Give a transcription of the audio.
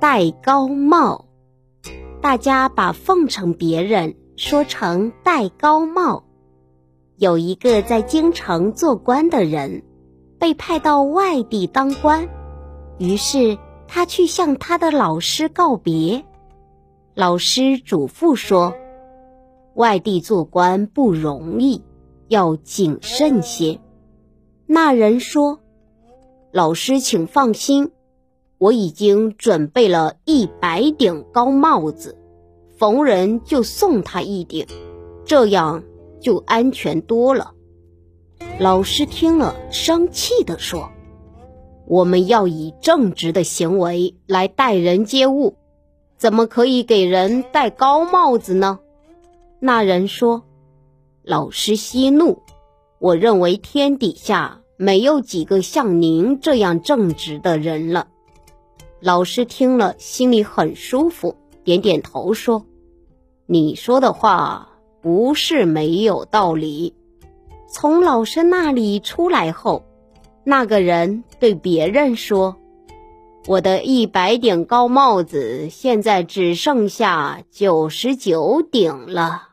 戴高帽。大家把奉承别人说成戴高帽。有一个在京城做官的人，被派到外地当官，于是他去向他的老师告别。老师嘱咐说：“外地做官不容易，要谨慎些。”那人说：“老师，请放心，我已经准备了一百顶高帽子，逢人就送他一顶，这样。”就安全多了。老师听了，生气地说：“我们要以正直的行为来待人接物，怎么可以给人戴高帽子呢？”那人说：“老师息怒，我认为天底下没有几个像您这样正直的人了。”老师听了，心里很舒服，点点头说：“你说的话。”不是没有道理。从老师那里出来后，那个人对别人说：“我的一百顶高帽子现在只剩下九十九顶了。”